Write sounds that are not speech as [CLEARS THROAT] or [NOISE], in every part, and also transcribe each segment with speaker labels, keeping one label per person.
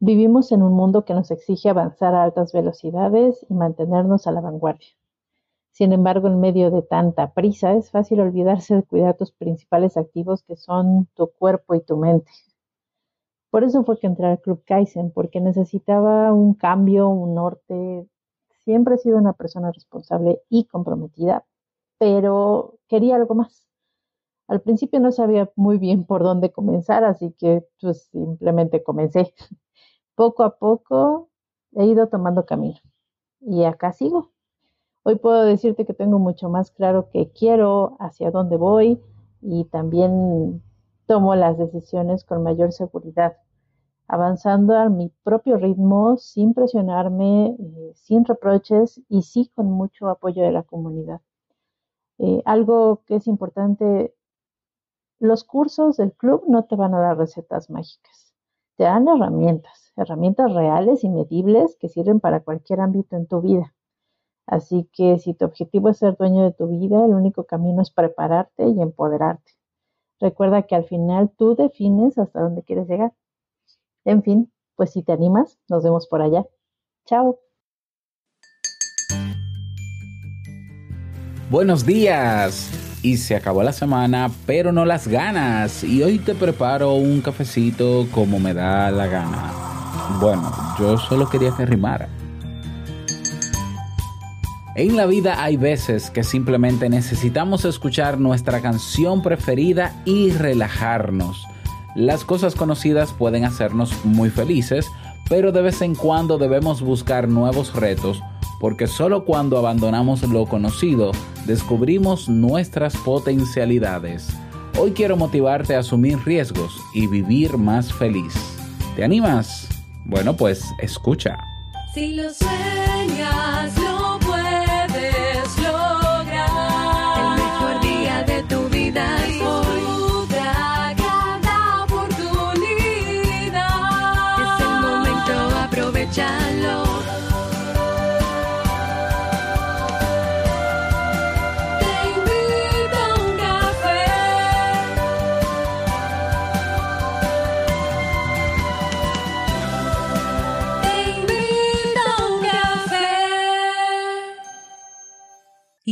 Speaker 1: Vivimos en un mundo que nos exige avanzar a altas velocidades y mantenernos a la vanguardia. Sin embargo, en medio de tanta prisa, es fácil olvidarse de cuidar tus principales activos que son tu cuerpo y tu mente. Por eso fue que entré al Club Kaizen, porque necesitaba un cambio, un norte. Siempre he sido una persona responsable y comprometida, pero quería algo más. Al principio no sabía muy bien por dónde comenzar, así que pues simplemente comencé. Poco a poco he ido tomando camino y acá sigo. Hoy puedo decirte que tengo mucho más claro qué quiero, hacia dónde voy y también tomo las decisiones con mayor seguridad, avanzando a mi propio ritmo, sin presionarme, eh, sin reproches y sí con mucho apoyo de la comunidad. Eh, algo que es importante, los cursos del club no te van a dar recetas mágicas, te dan herramientas, herramientas reales y medibles que sirven para cualquier ámbito en tu vida. Así que si tu objetivo es ser dueño de tu vida, el único camino es prepararte y empoderarte. Recuerda que al final tú defines hasta dónde quieres llegar. En fin, pues si te animas, nos vemos por allá. Chao.
Speaker 2: Buenos días. Y se acabó la semana, pero no las ganas. Y hoy te preparo un cafecito como me da la gana. Bueno, yo solo quería que rimara. En la vida hay veces que simplemente necesitamos escuchar nuestra canción preferida y relajarnos. Las cosas conocidas pueden hacernos muy felices, pero de vez en cuando debemos buscar nuevos retos porque solo cuando abandonamos lo conocido descubrimos nuestras potencialidades. Hoy quiero motivarte a asumir riesgos y vivir más feliz. ¿Te animas? Bueno, pues escucha.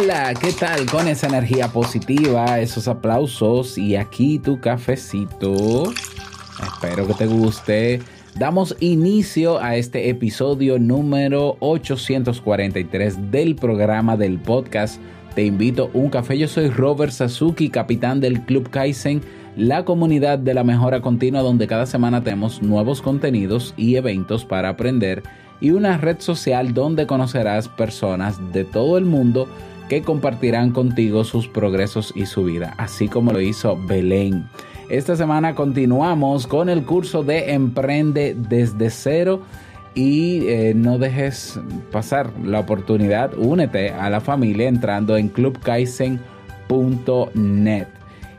Speaker 2: Hola, ¿qué tal? Con esa energía positiva, esos aplausos y aquí tu cafecito. Espero que te guste. Damos inicio a este episodio número 843 del programa del podcast. Te invito un café. Yo soy Robert Sasuki, capitán del Club Kaizen, la comunidad de la mejora continua donde cada semana tenemos nuevos contenidos y eventos para aprender y una red social donde conocerás personas de todo el mundo que compartirán contigo sus progresos y su vida, así como lo hizo Belén. Esta semana continuamos con el curso de Emprende desde cero y eh, no dejes pasar la oportunidad, únete a la familia entrando en clubkaizen.net.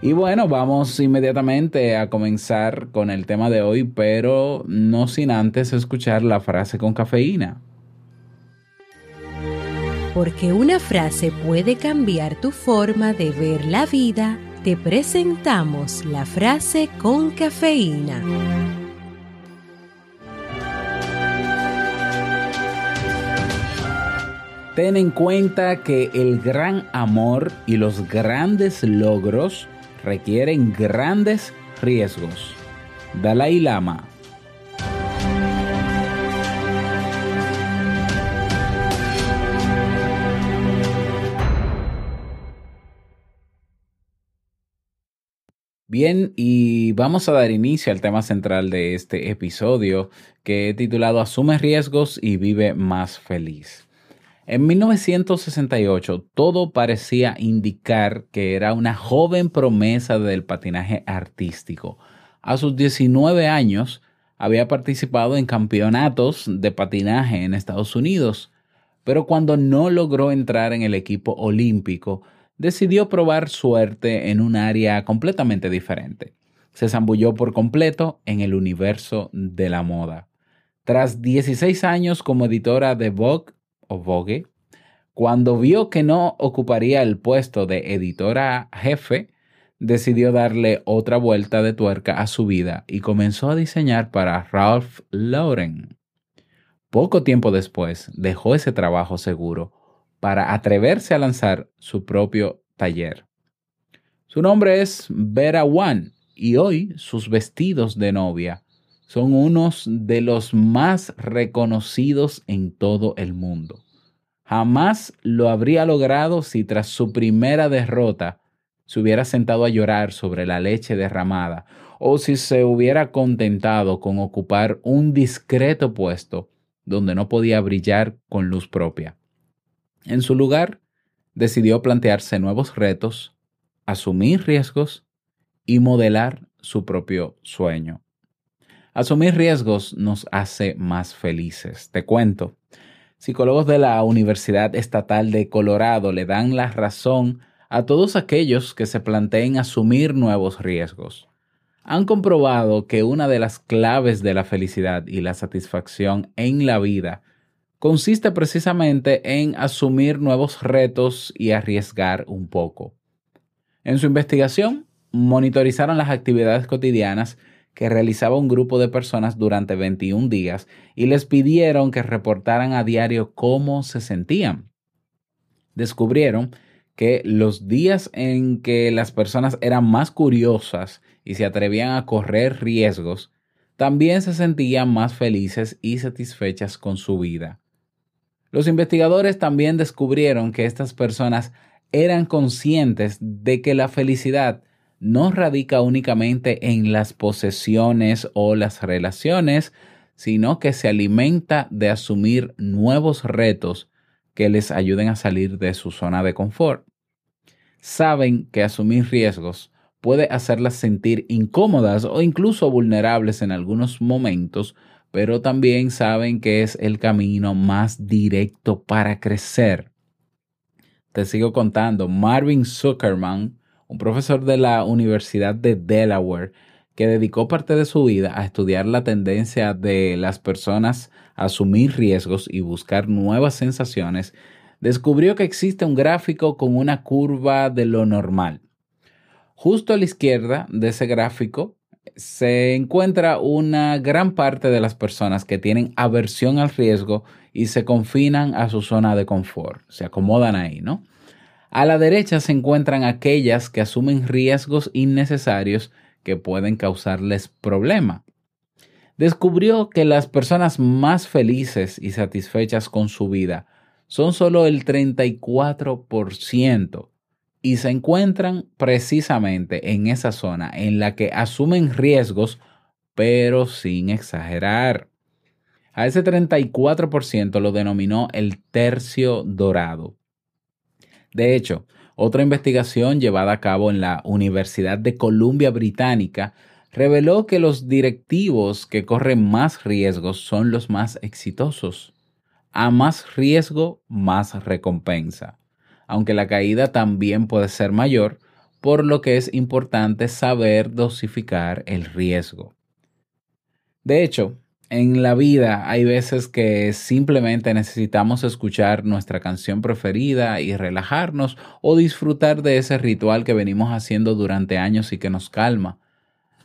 Speaker 2: Y bueno, vamos inmediatamente a comenzar con el tema de hoy, pero no sin antes escuchar la frase con cafeína.
Speaker 3: Porque una frase puede cambiar tu forma de ver la vida, te presentamos la frase con cafeína.
Speaker 2: Ten en cuenta que el gran amor y los grandes logros requieren grandes riesgos. Dalai Lama. Bien, y vamos a dar inicio al tema central de este episodio que he titulado Asume riesgos y vive más feliz. En 1968 todo parecía indicar que era una joven promesa del patinaje artístico. A sus 19 años había participado en campeonatos de patinaje en Estados Unidos, pero cuando no logró entrar en el equipo olímpico, decidió probar suerte en un área completamente diferente. Se zambulló por completo en el universo de la moda. Tras 16 años como editora de Vogue o Vogue, cuando vio que no ocuparía el puesto de editora jefe, decidió darle otra vuelta de tuerca a su vida y comenzó a diseñar para Ralph Lauren. Poco tiempo después dejó ese trabajo seguro para atreverse a lanzar su propio taller. Su nombre es Vera One y hoy sus vestidos de novia son unos de los más reconocidos en todo el mundo. Jamás lo habría logrado si tras su primera derrota se hubiera sentado a llorar sobre la leche derramada o si se hubiera contentado con ocupar un discreto puesto donde no podía brillar con luz propia. En su lugar, decidió plantearse nuevos retos, asumir riesgos y modelar su propio sueño. Asumir riesgos nos hace más felices. Te cuento, psicólogos de la Universidad Estatal de Colorado le dan la razón a todos aquellos que se planteen asumir nuevos riesgos. Han comprobado que una de las claves de la felicidad y la satisfacción en la vida consiste precisamente en asumir nuevos retos y arriesgar un poco. En su investigación, monitorizaron las actividades cotidianas que realizaba un grupo de personas durante 21 días y les pidieron que reportaran a diario cómo se sentían. Descubrieron que los días en que las personas eran más curiosas y se atrevían a correr riesgos, también se sentían más felices y satisfechas con su vida. Los investigadores también descubrieron que estas personas eran conscientes de que la felicidad no radica únicamente en las posesiones o las relaciones, sino que se alimenta de asumir nuevos retos que les ayuden a salir de su zona de confort. Saben que asumir riesgos puede hacerlas sentir incómodas o incluso vulnerables en algunos momentos, pero también saben que es el camino más directo para crecer. Te sigo contando, Marvin Zuckerman, un profesor de la Universidad de Delaware, que dedicó parte de su vida a estudiar la tendencia de las personas a asumir riesgos y buscar nuevas sensaciones, descubrió que existe un gráfico con una curva de lo normal. Justo a la izquierda de ese gráfico se encuentra una gran parte de las personas que tienen aversión al riesgo y se confinan a su zona de confort, se acomodan ahí, ¿no? A la derecha se encuentran aquellas que asumen riesgos innecesarios que pueden causarles problema. Descubrió que las personas más felices y satisfechas con su vida son solo el 34% y se encuentran precisamente en esa zona en la que asumen riesgos, pero sin exagerar. A ese 34% lo denominó el tercio dorado. De hecho, otra investigación llevada a cabo en la Universidad de Columbia Británica reveló que los directivos que corren más riesgos son los más exitosos. A más riesgo, más recompensa. Aunque la caída también puede ser mayor, por lo que es importante saber dosificar el riesgo. De hecho, en la vida hay veces que simplemente necesitamos escuchar nuestra canción preferida y relajarnos o disfrutar de ese ritual que venimos haciendo durante años y que nos calma.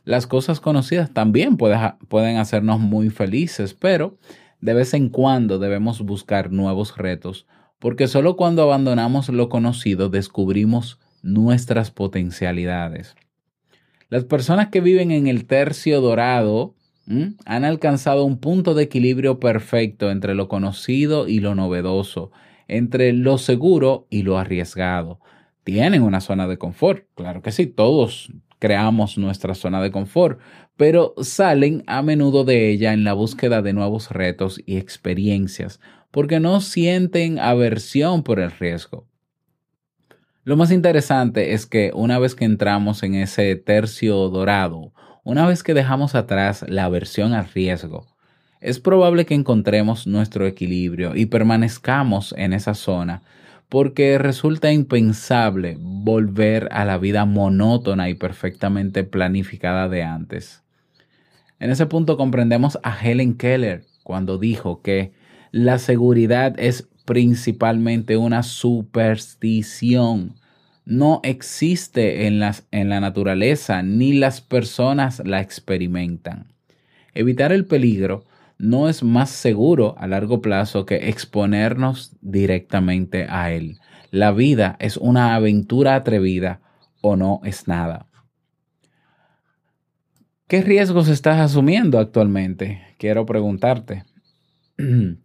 Speaker 2: Las cosas conocidas también pueden hacernos muy felices, pero de vez en cuando debemos buscar nuevos retos, porque solo cuando abandonamos lo conocido descubrimos nuestras potencialidades. Las personas que viven en el tercio dorado han alcanzado un punto de equilibrio perfecto entre lo conocido y lo novedoso, entre lo seguro y lo arriesgado. Tienen una zona de confort, claro que sí, todos creamos nuestra zona de confort, pero salen a menudo de ella en la búsqueda de nuevos retos y experiencias, porque no sienten aversión por el riesgo. Lo más interesante es que una vez que entramos en ese tercio dorado, una vez que dejamos atrás la aversión al riesgo, es probable que encontremos nuestro equilibrio y permanezcamos en esa zona porque resulta impensable volver a la vida monótona y perfectamente planificada de antes. En ese punto comprendemos a Helen Keller cuando dijo que la seguridad es principalmente una superstición. No existe en, las, en la naturaleza ni las personas la experimentan. Evitar el peligro no es más seguro a largo plazo que exponernos directamente a él. La vida es una aventura atrevida o no es nada. ¿Qué riesgos estás asumiendo actualmente? Quiero preguntarte. [CLEARS THROAT]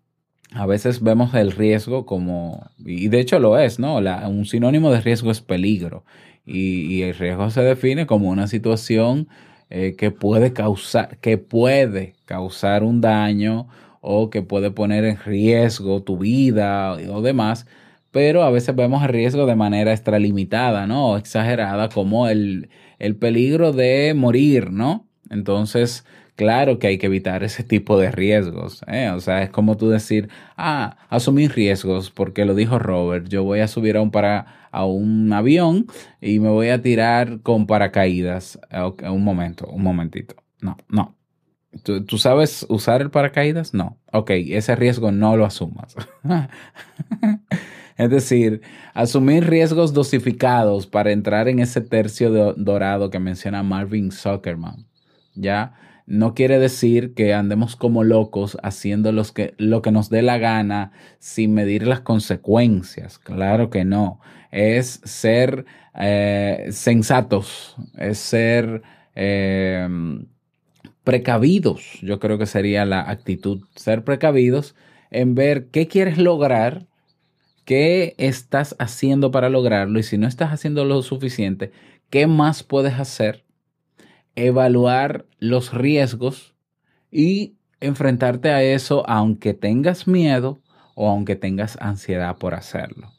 Speaker 2: A veces vemos el riesgo como, y de hecho lo es, ¿no? un sinónimo de riesgo es peligro. Y, y el riesgo se define como una situación eh, que puede causar, que puede causar un daño o que puede poner en riesgo tu vida o demás, pero a veces vemos el riesgo de manera extralimitada, ¿no? O exagerada, como el, el peligro de morir, ¿no? Entonces, claro que hay que evitar ese tipo de riesgos. ¿eh? O sea, es como tú decir, ah, asumir riesgos, porque lo dijo Robert, yo voy a subir a un, para, a un avión y me voy a tirar con paracaídas. un momento, un momentito. No, no. ¿Tú, ¿Tú, sabes usar el paracaídas? No. Ok, ese riesgo no lo asumas. [LAUGHS] es decir, asumir riesgos dosificados para entrar en ese tercio dorado que menciona Marvin Zuckerman. ¿Ya? No quiere decir que andemos como locos haciendo que, lo que nos dé la gana sin medir las consecuencias. Claro que no. Es ser eh, sensatos, es ser em, precavidos. Yo creo que sería la actitud, ser precavidos en ver qué quieres lograr, qué estás haciendo para lograrlo y si no estás haciendo lo suficiente, qué más puedes hacer evaluar los riesgos y enfrentarte a eso aunque tengas miedo o aunque tengas ansiedad por hacerlo.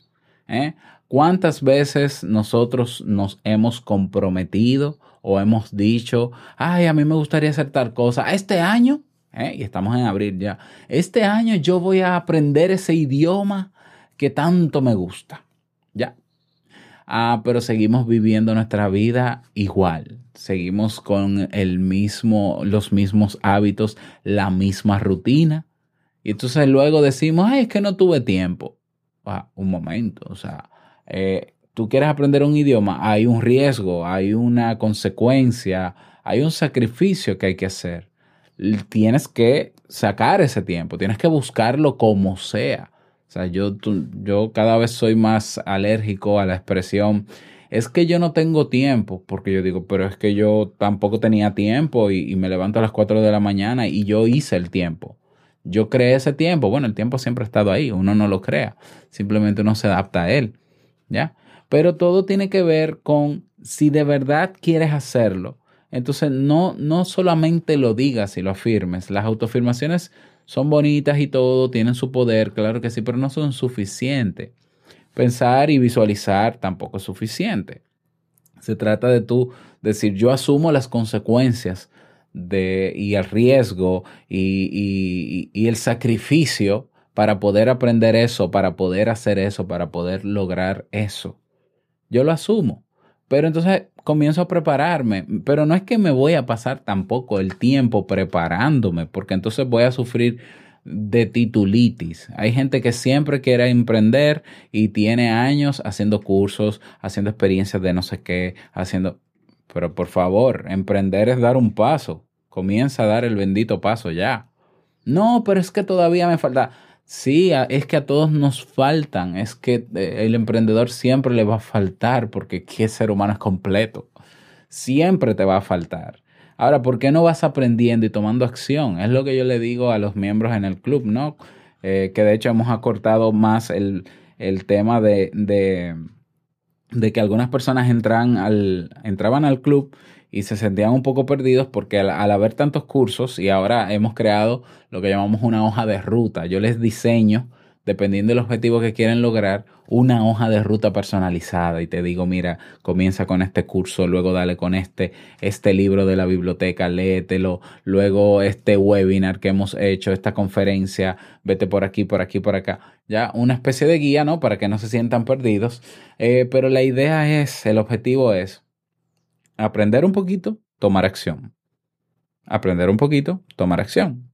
Speaker 2: ¿eh? ¿Cuántas veces nosotros nos hemos comprometido o hemos dicho, ay, a mí me gustaría hacer tal cosa, este año, ¿eh? y estamos en abril ya, este año yo voy a aprender ese idioma que tanto me gusta. Ya, Ah, pero seguimos viviendo nuestra vida igual. Seguimos con el mismo, los mismos hábitos, la misma rutina. Y entonces luego decimos, ay, es que no tuve tiempo. Ah, un momento, o sea, eh, tú quieres aprender un idioma, hay un riesgo, hay una consecuencia, hay un sacrificio que hay que hacer. Tienes que sacar ese tiempo, tienes que buscarlo como sea. O sea, yo, yo cada vez soy más alérgico a la expresión. Es que yo no tengo tiempo, porque yo digo, pero es que yo tampoco tenía tiempo y, me levanto a las 4 de la mañana y yo hice el tiempo. Yo creé ese tiempo. Bueno, el tiempo siempre ha estado ahí, uno no lo crea, simplemente uno se adapta a él, ¿ya? Pero todo tiene que ver con si de verdad quieres hacerlo. Entonces, no, no solamente lo digas y lo afirmes. Las autoafirmaciones son bonitas y todo, tienen su poder, claro que sí, pero no son suficientes. Pensar y visualizar tampoco es suficiente. Se trata de tú decir, yo asumo las consecuencias de, y el riesgo y, y el sacrificio para poder aprender eso, para poder hacer eso, para poder lograr eso. Yo lo asumo. Pero entonces comienzo a prepararme, pero no es que me voy a pasar tampoco el tiempo preparándome, porque entonces voy a sufrir de titulitis. Hay gente que siempre quiere emprender y tiene años haciendo cursos, haciendo experiencias de no sé qué, haciendo... Pero por favor, emprender es dar un paso. Comienza a dar el bendito paso ya. No, pero es que todavía me falta Sí, es que a todos nos faltan, es que eh, el emprendedor siempre le va a faltar porque qué ser humano es completo. Siempre te va a faltar. Ahora, ¿por qué no vas aprendiendo y tomando acción? Es lo que yo le digo a los miembros en el club, ¿no? Eh, que de hecho hemos acortado más el, tema de, de, de, que algunas personas entran al, entraban al club y se sentían un poco perdidos porque al, haber tantos cursos y ahora hemos creado lo que llamamos una hoja de ruta, yo les diseño dependiendo del objetivo que quieren lograr, una hoja de ruta personalizada y te digo, mira, comienza con este curso, luego dale con este, este libro de la biblioteca, léetelo, luego este webinar que hemos hecho, esta conferencia, vete por aquí, por aquí, por acá. Ya, una especie de guía, ¿no? Para que no se sientan perdidos. Eh, pero la idea es, el objetivo es aprender un poquito, tomar acción. Aprender un poquito, tomar acción.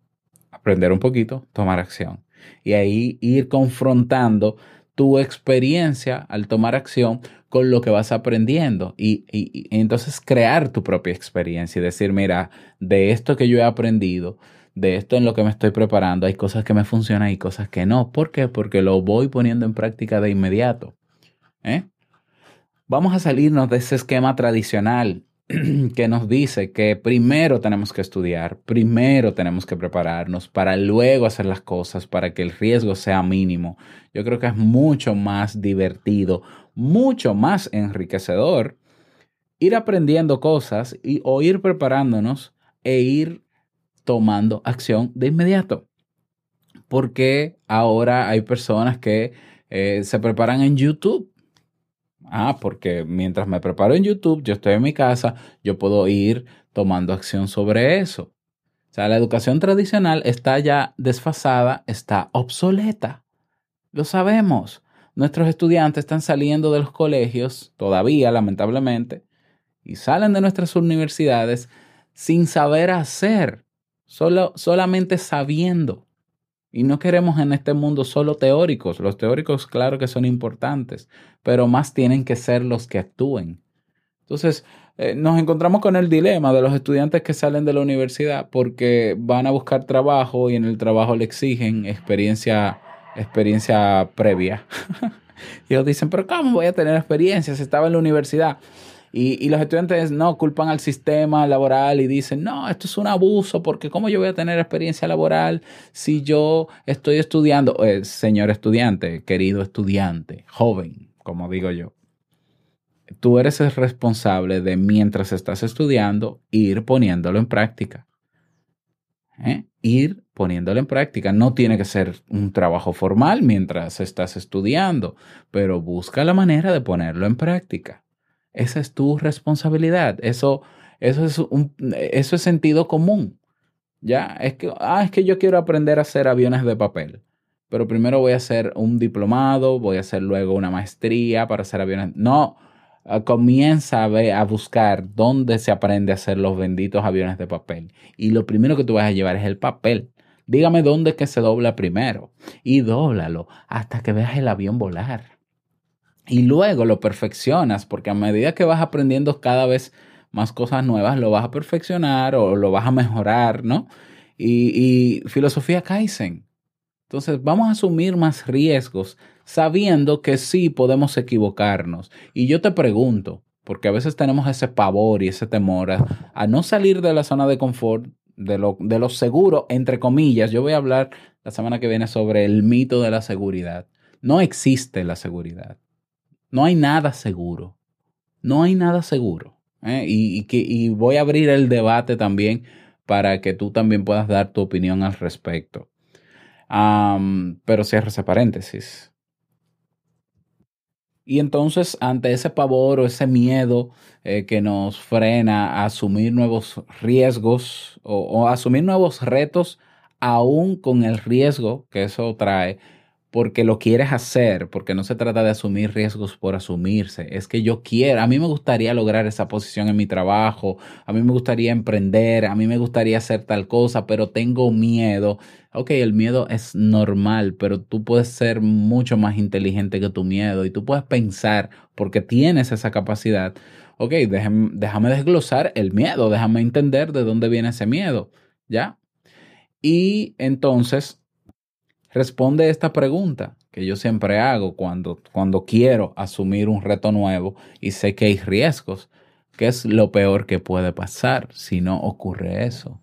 Speaker 2: Aprender un poquito, tomar acción. Y ahí ir confrontando tu experiencia al tomar acción con lo que vas aprendiendo y, y, entonces crear tu propia experiencia y decir, mira, de esto que yo he aprendido, de esto en lo que me estoy preparando, hay cosas que me funcionan y cosas que no. ¿Por qué? Porque lo voy poniendo en práctica de inmediato. ¿eh? Vamos a salirnos de ese esquema tradicional [CLEARS THROAT] que nos dice que primero tenemos que estudiar, primero tenemos que prepararnos para luego hacer las cosas, para que el riesgo sea mínimo. Yo creo que es mucho más divertido, mucho más enriquecedor ir aprendiendo cosas y, o ir preparándonos e ir tomando acción de inmediato. Porque ahora hay personas que eh, se preparan en YouTube Ah, porque mientras me preparo en YouTube, yo estoy en mi casa, yo puedo ir tomando acción sobre eso. O sea, la educación tradicional está ya desfasada, está obsoleta. Lo sabemos. Nuestros estudiantes están saliendo de los colegios, todavía lamentablemente, y salen de nuestras universidades sin saber hacer, solo, solamente sabiendo. Y no queremos en este mundo solo teóricos. Los teóricos, claro que son importantes, pero más tienen que ser los que actúen. Entonces, eh, nos encontramos con el dilema de los estudiantes que salen de la universidad porque van a buscar trabajo y en el trabajo le exigen experiencia, experiencia previa. [LAUGHS] y ellos dicen, pero ¿cómo voy a tener experiencia si estaba en la universidad? Y, los estudiantes no culpan al sistema laboral y dicen, no, esto es un abuso porque ¿cómo yo voy a tener experiencia laboral si yo estoy estudiando? Eh, señor estudiante, querido estudiante, joven, como digo yo, tú eres el responsable de mientras estás estudiando ir poniéndolo en práctica. ¿Eh? Ir poniéndolo en práctica. No tiene que ser un trabajo formal mientras estás estudiando, pero busca la manera de ponerlo en práctica. Esa es tu responsabilidad. Eso, eso, es, un, eso es sentido común. Ya, es que, ah, es que yo quiero aprender a hacer aviones de papel. Pero primero voy a hacer un diplomado, voy a hacer luego una maestría para hacer aviones. No, ah, comienza a, ver, a buscar dónde se aprende a hacer los benditos aviones de papel. Y lo primero que tú vas a llevar es el papel. Dígame dónde que se dobla primero. Y dóblalo hasta que veas el avión volar y luego lo perfeccionas, porque a medida que vas aprendiendo cada vez más cosas nuevas, lo vas a perfeccionar o lo vas a mejorar, ¿no? Y, filosofía Kaizen. Entonces, vamos a asumir más riesgos sabiendo que sí podemos equivocarnos. Y yo te pregunto, porque a veces tenemos ese pavor y ese temor a, no salir de la zona de confort, de lo, de lo seguro, entre comillas. Yo voy a hablar la semana que viene sobre el mito de la seguridad. No existe la seguridad. No hay nada seguro. No hay nada seguro. ¿eh? Y, y voy a abrir el debate también para que tú también puedas dar tu opinión al respecto. pero cierro ese paréntesis. Y entonces, ante ese pavor o ese miedo eh, que nos frena a asumir nuevos riesgos o, o, asumir nuevos retos, aún con el riesgo que eso trae, porque lo quieres hacer, porque no se trata de asumir riesgos por asumirse, es que yo quiero, a mí me gustaría lograr esa posición en mi trabajo, a mí me gustaría emprender, a mí me gustaría hacer tal cosa, pero tengo miedo. Ok, el miedo es normal, pero tú puedes ser mucho más inteligente que tu miedo y tú puedes pensar, porque tienes esa capacidad. Ok, déjame, déjame desglosar el miedo, déjame entender de dónde viene ese miedo, ¿ya? Y entonces Responde esta pregunta que yo siempre hago cuando, cuando quiero asumir un reto nuevo y sé que hay riesgos. ¿Qué es lo peor que puede pasar si no ocurre eso?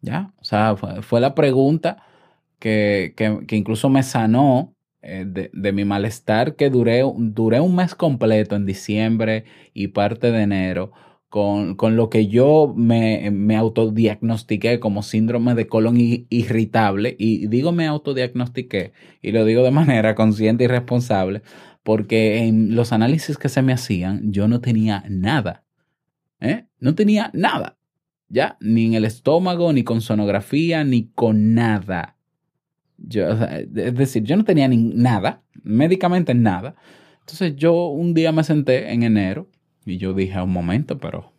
Speaker 2: ¿Ya? O sea, fue, la pregunta que, incluso me sanó eh, de, mi malestar que duré, duré un mes completo en diciembre y parte de enero con, con lo que yo me, me autodiagnostiqué como síndrome de colon irritable. Y digo me autodiagnostiqué y lo digo de [LAUGHS] manera consciente y responsable porque en los análisis que se me hacían yo no tenía nada. ¿eh? No tenía nada. Ya, ni en el estómago, ni con sonografía, ni con nada. Yo, es decir, yo no tenía ni nada, médicamente nada. Entonces yo un día me senté en enero y yo dije, un momento, pero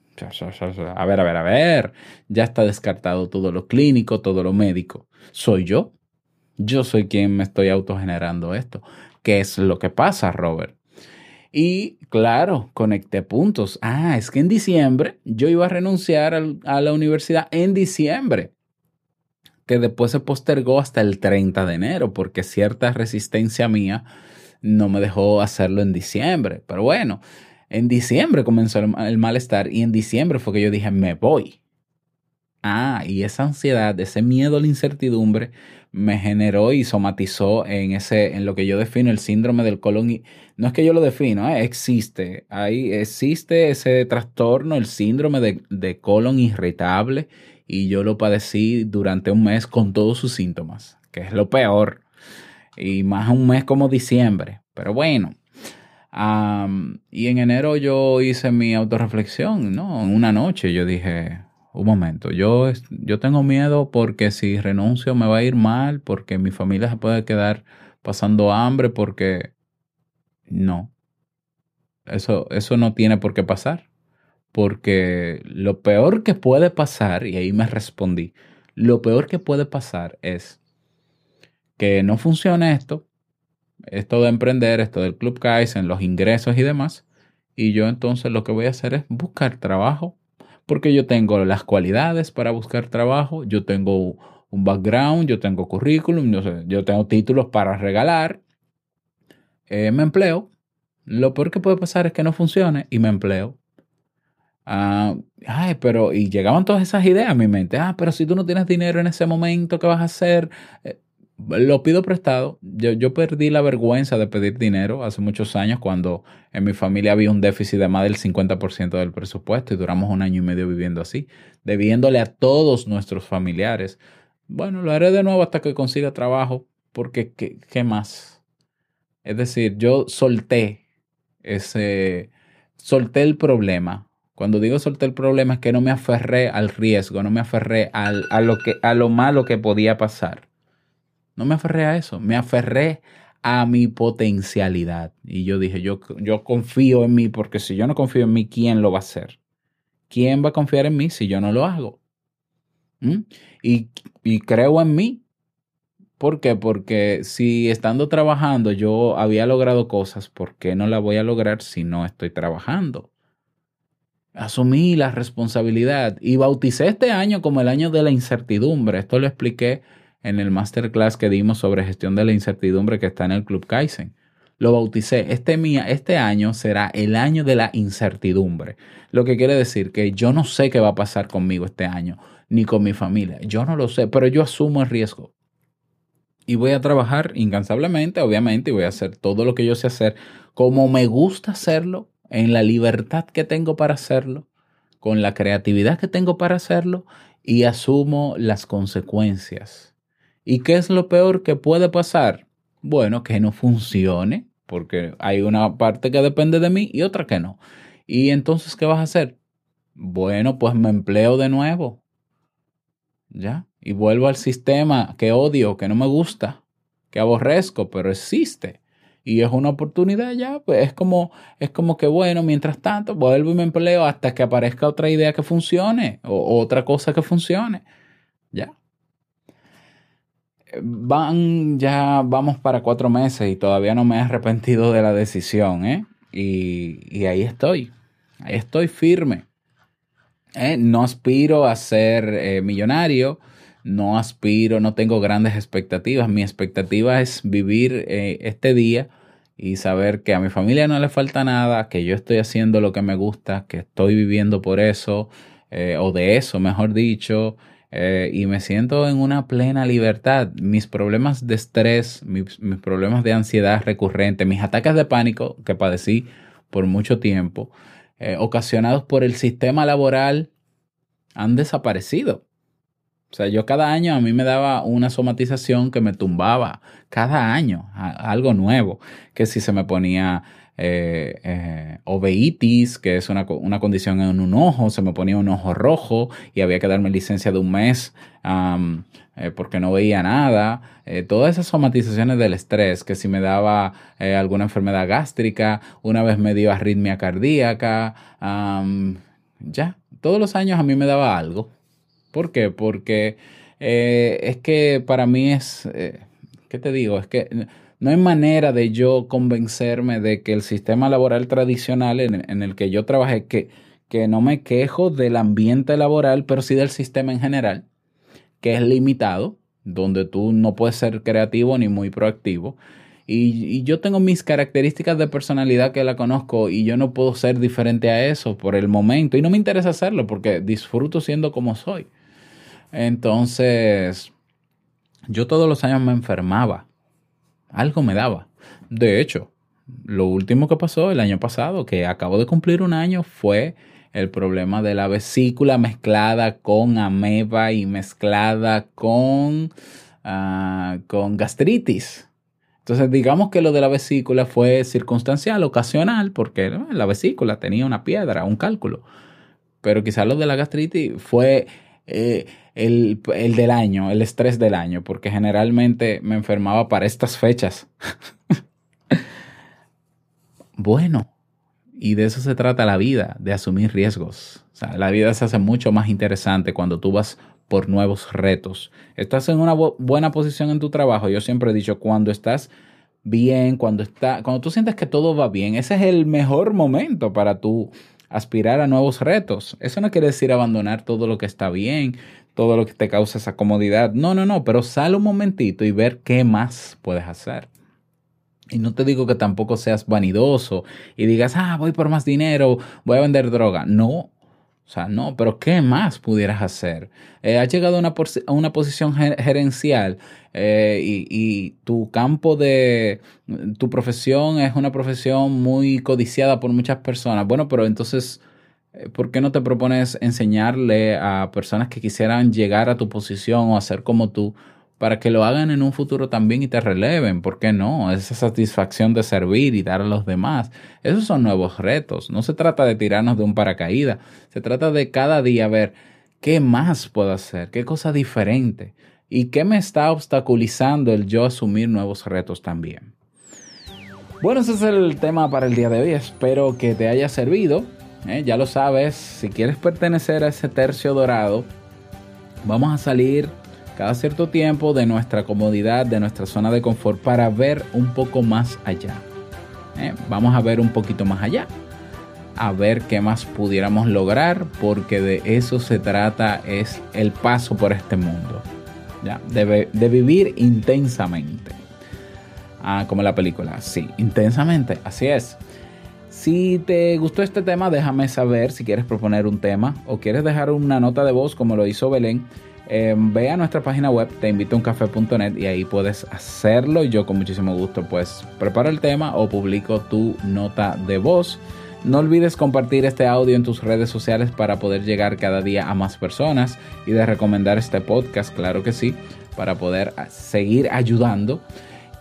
Speaker 2: a ver, a ver, a ver, ya está descartado todo lo clínico, todo lo médico. Soy yo. Yo soy quien me estoy autogenerando esto. ¿Qué es lo que pasa, Robert? Y claro, conecté puntos. Ah, es que en diciembre yo iba a renunciar a la universidad en diciembre, que después se postergó hasta el 30 de enero, porque cierta resistencia mía no me dejó hacerlo en diciembre. Pero bueno, en diciembre comenzó el, el malestar y en diciembre fue que yo dije, me voy. Ah, y esa ansiedad, ese miedo a la incertidumbre me generó y somatizó en ese, en lo que yo defino el síndrome del colon. i- No es que yo lo defino, ¿eh? existe. Ahí existe ese trastorno, el síndrome de, de colon irritable, y yo lo padecí durante un mes con todos sus síntomas, que es lo peor. Y más un mes como diciembre. Pero bueno. Y en enero yo hice mi autorreflexión, ¿no? Una noche yo dije, un momento, yo, yo tengo miedo porque si renuncio me va a ir mal, porque mi familia se puede quedar pasando hambre, porque no, eso, eso no tiene por qué pasar, porque lo peor que puede pasar, y ahí me respondí, lo peor que puede pasar es que no funcione esto, esto de emprender, esto del Club Kaizen, los ingresos y demás, y yo entonces lo que voy a hacer es buscar trabajo porque yo tengo las cualidades para buscar trabajo, yo tengo un background, yo tengo currículum, yo, tengo títulos para regalar, eh, me empleo. Lo peor que puede pasar es que no funcione y me empleo. Ah, ay, pero, y llegaban todas esas ideas a mi mente. Ah, pero si tú no tienes dinero en ese momento, ¿qué vas a hacer? Eh, lo pido prestado. Yo, yo perdí la vergüenza de pedir dinero hace muchos años cuando en mi familia había un déficit de más del 50% del presupuesto y duramos un año y medio viviendo así, debiéndole a todos nuestros familiares. Bueno, lo haré de nuevo hasta que consiga trabajo, porque ¿qué, qué más? Es decir, yo solté ese, solté el problema. Cuando digo solté el problema es que no me aferré al riesgo, no me aferré al, a, lo que, a lo malo que podía pasar. No me aferré a eso, me aferré a mi potencialidad. Y yo dije, yo, yo confío en mí, porque si yo no confío en mí, ¿quién lo va a hacer? ¿Quién va a confiar en mí si yo no lo hago? ¿Mm? Y, y creo en mí. ¿Por qué? Porque si estando trabajando yo había logrado cosas, ¿por qué no las voy a lograr si no estoy trabajando? Asumí la responsabilidad y bauticé este año como el año de la incertidumbre. Esto lo expliqué en el masterclass que dimos sobre gestión de la incertidumbre que está en el Club Kaizen. Lo bauticé. Este, mía, este año será el año de la incertidumbre. Lo que quiere decir que yo no sé qué va a pasar conmigo este año, ni con mi familia. Yo no lo sé, pero yo asumo el riesgo. Y voy a trabajar incansablemente, obviamente, y voy a hacer todo lo que yo sé hacer como me gusta hacerlo, en la libertad que tengo para hacerlo, con la creatividad que tengo para hacerlo, y asumo las consecuencias. ¿Y qué es lo peor que puede pasar? Bueno, que no funcione, porque hay una parte que depende de mí y otra que no. ¿Y entonces qué vas a hacer? Bueno, pues me empleo de nuevo. ¿Ya? Y vuelvo al sistema que odio, que no me gusta, que aborrezco, pero existe. Y es una oportunidad ya, pues es como, es como que bueno, mientras tanto, vuelvo y me empleo hasta que aparezca otra idea que funcione o otra cosa que funcione. Ya. Van, ya vamos para cuatro meses y todavía no me he arrepentido de la decisión, ¿eh? Y, y ahí estoy, ahí estoy firme. ¿eh? No aspiro a ser eh, millonario, no aspiro, no tengo grandes expectativas. Mi expectativa es vivir eh, este día y saber que a mi familia no le falta nada, que yo estoy haciendo lo que me gusta, que estoy viviendo por eso, eh, o de eso, mejor dicho, eh, y me siento en una plena libertad. Mis problemas de estrés, mis, problemas de ansiedad recurrente, mis ataques de pánico que padecí por mucho tiempo, eh, ocasionados por el sistema laboral han desaparecido. O sea, yo cada año a mí me daba una somatización que me tumbaba, cada año, algo nuevo, que si se me ponía eh, eh, oveitis, que es una, condición en un ojo, se me ponía un ojo rojo y había que darme licencia de un mes eh, porque no veía nada. todas esas somatizaciones del estrés, que si me daba alguna enfermedad gástrica, una vez me dio arritmia cardíaca, ya, todos los años a mí me daba algo. ¿Por qué? Porque eh, es que para mí es, eh, ¿qué te digo? Es que no hay manera de yo convencerme de que el sistema laboral tradicional en, el que yo trabajé, que, que no me quejo del ambiente laboral, pero sí del sistema en general, que es limitado, donde tú no puedes ser creativo ni muy proactivo. Y, y, yo tengo mis características de personalidad que la conozco y yo no puedo ser diferente a eso por el momento. Y no me interesa hacerlo porque disfruto siendo como soy. Entonces, yo todos los años me enfermaba. Algo me daba. De hecho, lo último que pasó el año pasado, que acabo de cumplir un año, fue el problema de la vesícula mezclada con ameba y mezclada con, ah, con gastritis. Entonces, digamos que lo de la vesícula fue circunstancial, ocasional, porque la vesícula tenía una piedra, un cálculo. Pero quizás lo de la gastritis fue eh, el, del año, el estrés del año, porque generalmente me enfermaba para estas fechas. [LAUGHS] bueno, y de eso se trata la vida, de asumir riesgos. La vida se hace mucho más interesante cuando tú vas por nuevos retos. Estás en una buena posición en tu trabajo. Yo siempre he dicho, cuando estás bien, cuando, está, cuando tú sientes que todo va bien, ese es el mejor momento para tú aspirar a nuevos retos. Eso no quiere decir abandonar todo lo que está bien, todo lo que te causa esa comodidad. No, no, no, pero sal un momentito y ver qué más puedes hacer. Y no te digo que tampoco seas vanidoso y digas, ah, voy por más dinero, voy a vender droga. No, o sea, no, pero ¿qué más pudieras hacer? Eh, has llegado a una, a una posición gerencial eh, y, y, tu campo de, tu profesión es una profesión muy codiciada por muchas personas. Bueno, pero entonces, eh, ¿por qué no te propones enseñarle a personas que quisieran llegar a tu posición o hacer como tú? Para que lo hagan en un futuro también y te releven. ¿Por qué no? Esa satisfacción de servir y dar a los demás. Esos son nuevos retos. No se trata de tirarnos de un paracaídas. Se trata de cada día ver qué más puedo hacer, qué cosa diferente y qué me está obstaculizando el yo asumir nuevos retos también. Bueno, ese es el tema para el día de hoy. Espero que te haya servido. ¿eh? Ya lo sabes, si quieres pertenecer a ese tercio dorado, vamos a salir cada cierto tiempo de nuestra comodidad, de nuestra zona de confort para ver un poco más allá. ¿eh? Vamos a ver un poquito más allá. A ver qué más pudiéramos lograr porque de eso se trata es el paso por este mundo. ¿ya? De, de vivir intensamente. Ah, como la película. Sí, intensamente. Así es. Si te gustó este tema, déjame saber si quieres proponer un tema o quieres dejar una nota de voz como lo hizo Belén eh, ve a nuestra página web, te invito a y ahí puedes hacerlo. Yo con muchísimo gusto pues preparo el tema o publico tu nota de voz. No olvides compartir este audio en tus redes sociales para poder llegar cada día a más personas y de recomendar este podcast, claro que sí, para poder seguir ayudando.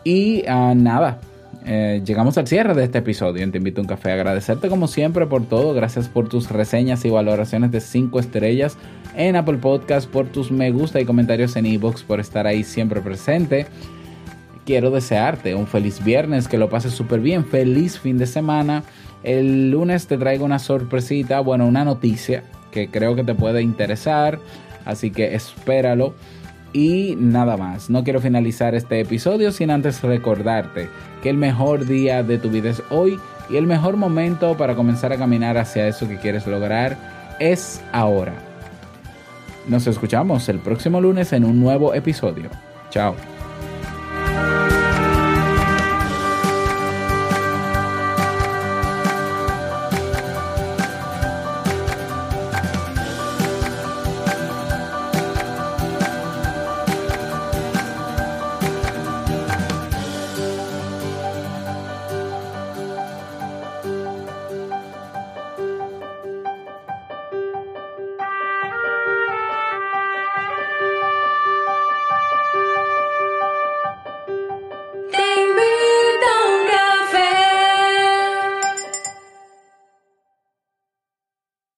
Speaker 2: Y ah, nada, eh, llegamos al cierre de este episodio. Te invito a un café. Agradecerte como siempre por todo. Gracias por tus reseñas y valoraciones de 5 estrellas en Apple Podcast, por tus me gusta y comentarios en ebox, por estar ahí siempre presente. Quiero desearte un feliz viernes, que lo pases súper bien, feliz fin de semana. El lunes te traigo una sorpresita, bueno, una noticia que creo que te puede interesar, así que espéralo. Y nada más, no quiero finalizar este episodio sin antes recordarte que el mejor día de tu vida es hoy y el mejor momento para comenzar a caminar hacia eso que quieres lograr es ahora. Nos escuchamos el próximo lunes en un nuevo episodio. Chao.